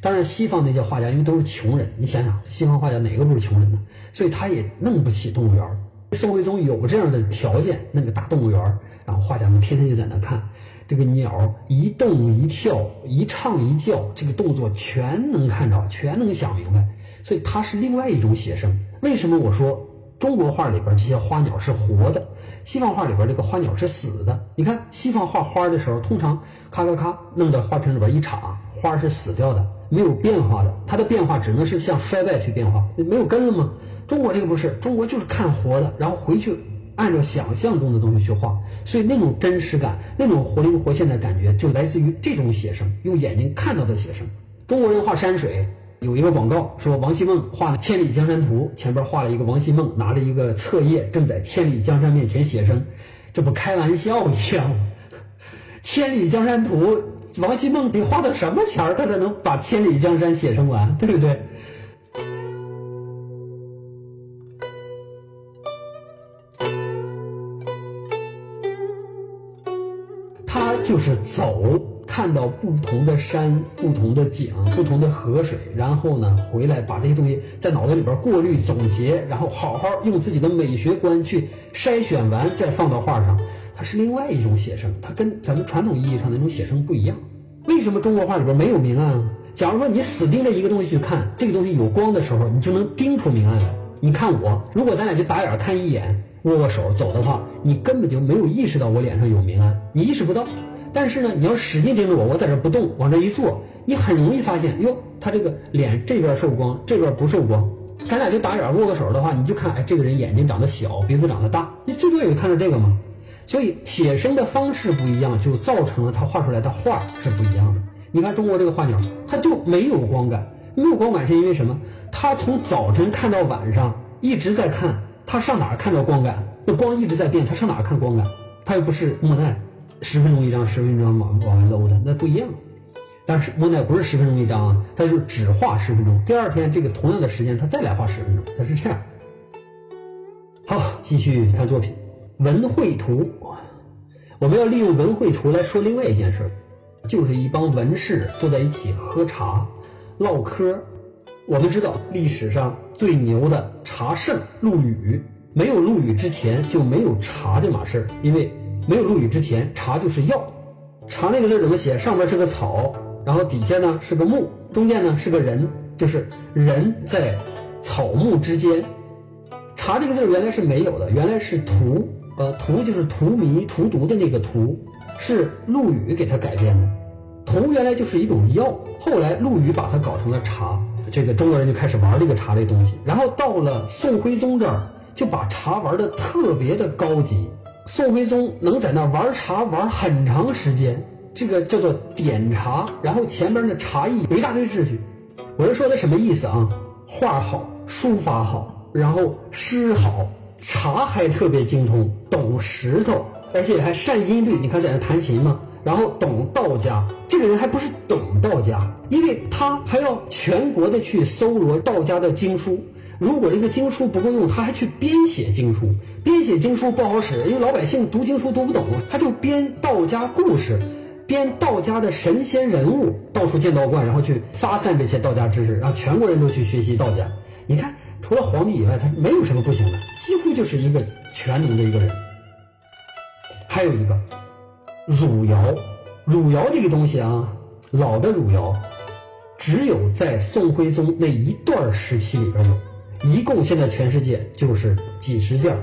当然，西方那些画家因为都是穷人，你想想，西方画家哪个不是穷人呢？所以他也弄不起动物园。宋徽宗有这样的条件，弄个大动物园，然后画家们天天就在那看，这个鸟一动一跳，一唱一叫，这个动作全能看着，全能想明白。所以它是另外一种写生。为什么我说中国画里边这些花鸟是活的，西方画里边这个花鸟是死的？你看西方画花的时候，通常咔咔咔弄到花瓶里边一插，花是死掉的，没有变化的，它的变化只能是向衰败去变化，没有根了吗？中国这个不是，中国就是看活的，然后回去按照想象中的东西去画，所以那种真实感，那种活灵活现的感觉，就来自于这种写生，用眼睛看到的写生。中国人画山水。有一个广告说王希孟画了《千里江山图》，前边画了一个王希孟拿着一个册页，正在千里江山面前写生，这不开玩笑一样吗？千里江山图，王希孟得花到什么钱儿，他才能把千里江山写成完，对不对？就是走。看到不同的山、不同的景、不同的河水，然后呢，回来把这些东西在脑子里边过滤总结，然后好好用自己的美学观去筛选完，再放到画上。它是另外一种写生，它跟咱们传统意义上的那种写生不一样。为什么中国画里边没有明暗啊？假如说你死盯着一个东西去看，这个东西有光的时候，你就能盯出明暗来。你看我，如果咱俩就打眼看一眼，握握手走的话，你根本就没有意识到我脸上有明暗，你意识不到。但是呢，你要使劲盯着我，我在这不动，往这一坐，你很容易发现，哟，他这个脸这边受光，这边不受光。咱俩就打眼握个手的话，你就看，哎，这个人眼睛长得小，鼻子长得大，你最多也就看到这个嘛。所以写生的方式不一样，就造成了他画出来的画是不一样的。你看中国这个画鸟，它就没有光感，没有光感是因为什么？他从早晨看到晚上一直在看，他上哪看到光感？那光一直在变，他上哪看光感？他又不是莫奈。十分钟一张，十分钟往往外搂的，那不一样。但是莫奈不是十分钟一张啊，他就只画十分钟。第二天这个同样的时间，他再来画十分钟，他是这样。好，继续看作品《文绘图》。我们要利用文绘图来说另外一件事儿，就是一帮文士坐在一起喝茶、唠嗑。我们知道历史上最牛的茶圣陆羽，没有陆羽之前就没有茶这码事儿，因为。没有陆羽之前，茶就是药。茶那个字怎么写？上面是个草，然后底下呢是个木，中间呢是个人，就是人在草木之间。茶这个字原来是没有的，原来是荼，呃，荼就是荼蘼、荼毒的那个荼，是陆羽给他改编的。荼原来就是一种药，后来陆羽把它搞成了茶，这个中国人就开始玩这个茶这东西。然后到了宋徽宗这儿，就把茶玩的特别的高级。宋徽宗能在那玩茶玩很长时间，这个叫做点茶，然后前边的茶艺有一大堆秩序。我是说的什么意思啊？画好，书法好，然后诗好，茶还特别精通，懂石头，而且还善音律。你看在那弹琴吗？然后懂道家，这个人还不是懂道家，因为他还要全国的去搜罗道家的经书。如果这个经书不够用，他还去编写经书。编写经书不好使，因为老百姓读经书读不懂，他就编道家故事，编道家的神仙人物，到处建道观，然后去发散这些道家知识，让全国人都去学习道家。你看，除了皇帝以外，他没有什么不行的，几乎就是一个全能的一个人。还有一个汝窑，汝窑这个东西啊，老的汝窑，只有在宋徽宗那一段时期里边有。一共现在全世界就是几十件。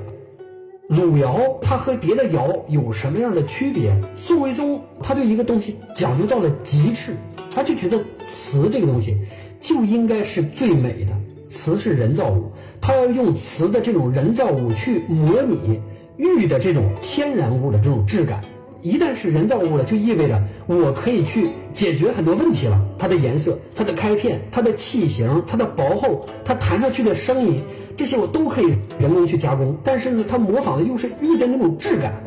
汝窑它和别的窑有什么样的区别？宋徽宗他对一个东西讲究到了极致，他就觉得瓷这个东西就应该是最美的。瓷是人造物，他要用瓷的这种人造物去模拟玉的这种天然物的这种质感。一旦是人造物了，就意味着我可以去解决很多问题了。它的颜色、它的开片、它的器型、它的薄厚、它弹上去的声音，这些我都可以人工去加工。但是呢，它模仿的又是玉的那种质感，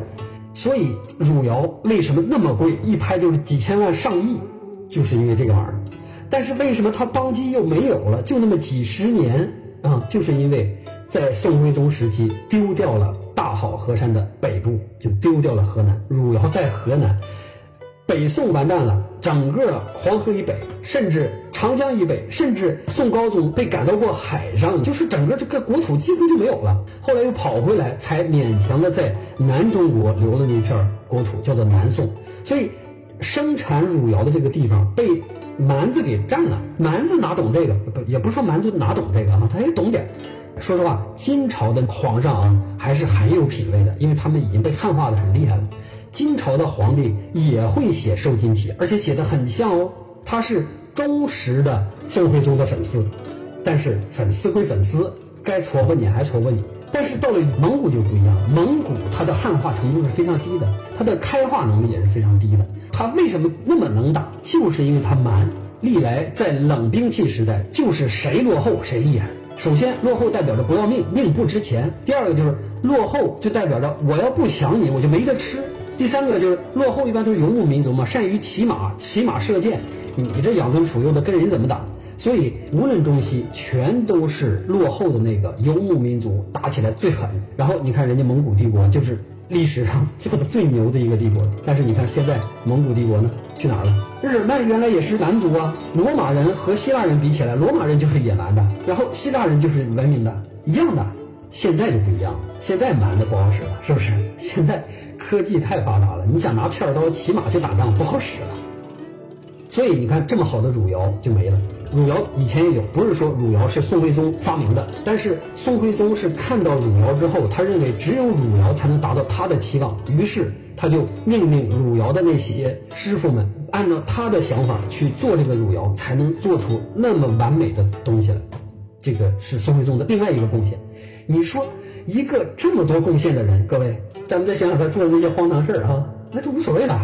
所以汝窑为什么那么贵？一拍就是几千万、上亿。就是因为这个玩意儿。但是为什么它邦基又没有了？就那么几十年啊，就是因为在宋徽宗时期丢掉了大好河山的北部，就丢掉了河南，汝窑在河南。北宋完蛋了，整个黄河以北，甚至长江以北，甚至宋高宗被赶到过海上，就是整个这个国土几乎就没有了。后来又跑回来，才勉强的在南中国留了那片国土，叫做南宋。所以，生产汝窑的这个地方被蛮子给占了。蛮子哪懂这个？不，也不是说蛮子哪懂这个啊，他也懂点。说实话，金朝的皇上啊，还是很有品位的，因为他们已经被汉化的很厉害了。金朝的皇帝也会写瘦金体，而且写的很像哦。他是忠实的宋徽宗的粉丝，但是粉丝归粉丝，该撮合你还撮合你。但是到了蒙古就不一样了，蒙古它的汉化程度是非常低的，它的开化能力也是非常低的。它为什么那么能打？就是因为它蛮。历来在冷兵器时代，就是谁落后谁厉害。首先，落后代表着不要命，命不值钱；第二个就是落后就代表着我要不抢你，我就没得吃。第三个就是落后，一般都是游牧民族嘛，善于骑马、骑马射箭。你这养尊处优的，跟人怎么打？所以无论中西，全都是落后的那个游牧民族打起来最狠。然后你看人家蒙古帝国，就是历史上 <laughs> 做的最牛的一个帝国。但是你看现在蒙古帝国呢，去哪儿了？日耳曼原来也是蛮族啊。罗马人和希腊人比起来，罗马人就是野蛮的，然后希腊人就是文明的，一样的。现在就不一样了，现在蛮的不好使了，是不是？现在科技太发达了，你想拿片刀骑马去打仗不好使了。所以你看，这么好的汝窑就没了。汝窑以前也有，不是说汝窑是宋徽宗发明的，但是宋徽宗是看到汝窑之后，他认为只有汝窑才能达到他的期望，于是他就命令汝窑的那些师傅们按照他的想法去做这个汝窑，才能做出那么完美的东西来。这个是宋徽宗的另外一个贡献。你说一个这么多贡献的人，各位，咱们再想想他做的那些荒唐事儿哈，那就无所谓了。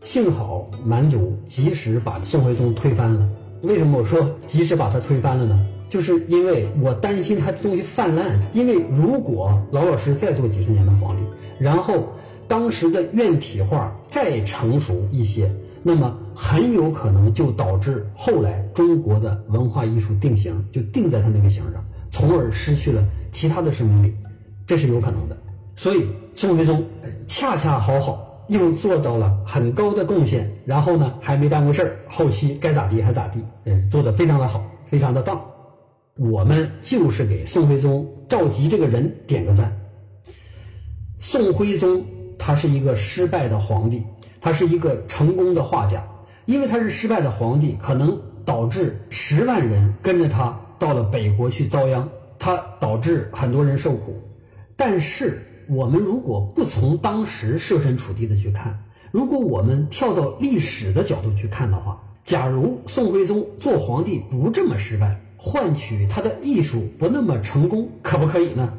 幸好蛮族及时把宋徽宗推翻了。为什么我说及时把他推翻了呢？就是因为我担心他的东西泛滥。因为如果老老实实再做几十年的皇帝，然后当时的院体画再成熟一些，那么很有可能就导致后来中国的文化艺术定型就定在他那个型上。从而失去了其他的生命力，这是有可能的。所以宋徽宗恰恰好好又做到了很高的贡献，然后呢还没耽误事儿，后期该咋地还咋地，嗯，做的非常的好，非常的棒。我们就是给宋徽宗赵佶这个人点个赞。宋徽宗他是一个失败的皇帝，他是一个成功的画家，因为他是失败的皇帝，可能导致十万人跟着他。到了北国去遭殃，它导致很多人受苦。但是我们如果不从当时设身处地的去看，如果我们跳到历史的角度去看的话，假如宋徽宗做皇帝不这么失败，换取他的艺术不那么成功，可不可以呢？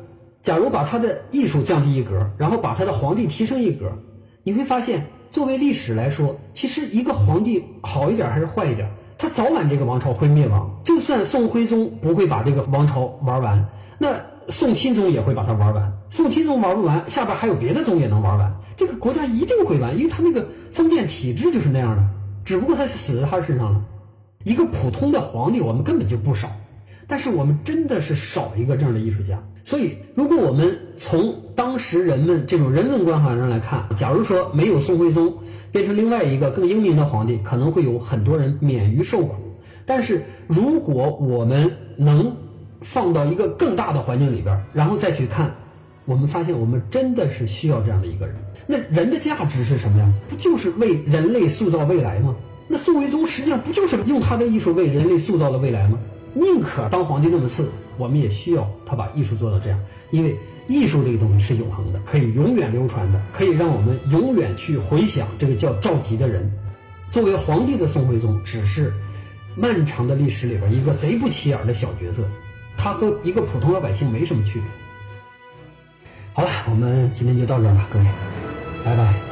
假如把他的艺术降低一格，然后把他的皇帝提升一格，你会发现，作为历史来说，其实一个皇帝好一点还是坏一点？他早晚这个王朝会灭亡，就算宋徽宗不会把这个王朝玩完，那宋钦宗也会把它玩完。宋钦宗玩不完，下边还有别的宗也能玩完。这个国家一定会完，因为他那个封建体制就是那样的。只不过他是死在他身上了。一个普通的皇帝，我们根本就不少，但是我们真的是少一个这样的艺术家。所以，如果我们从当时人们这种人文关怀上来看，假如说没有宋徽宗，变成另外一个更英明的皇帝，可能会有很多人免于受苦。但是，如果我们能放到一个更大的环境里边，然后再去看，我们发现我们真的是需要这样的一个人。那人的价值是什么呀？不就是为人类塑造未来吗？那宋徽宗实际上不就是用他的艺术为人类塑造了未来吗？宁可当皇帝那么次。我们也需要他把艺术做到这样，因为艺术这个东西是永恒的，可以永远流传的，可以让我们永远去回想这个叫赵佶的人。作为皇帝的宋徽宗，只是漫长的历史里边一个贼不起眼的小角色，他和一个普通老百姓没什么区别。好了，我们今天就到这儿吧，各位，拜拜。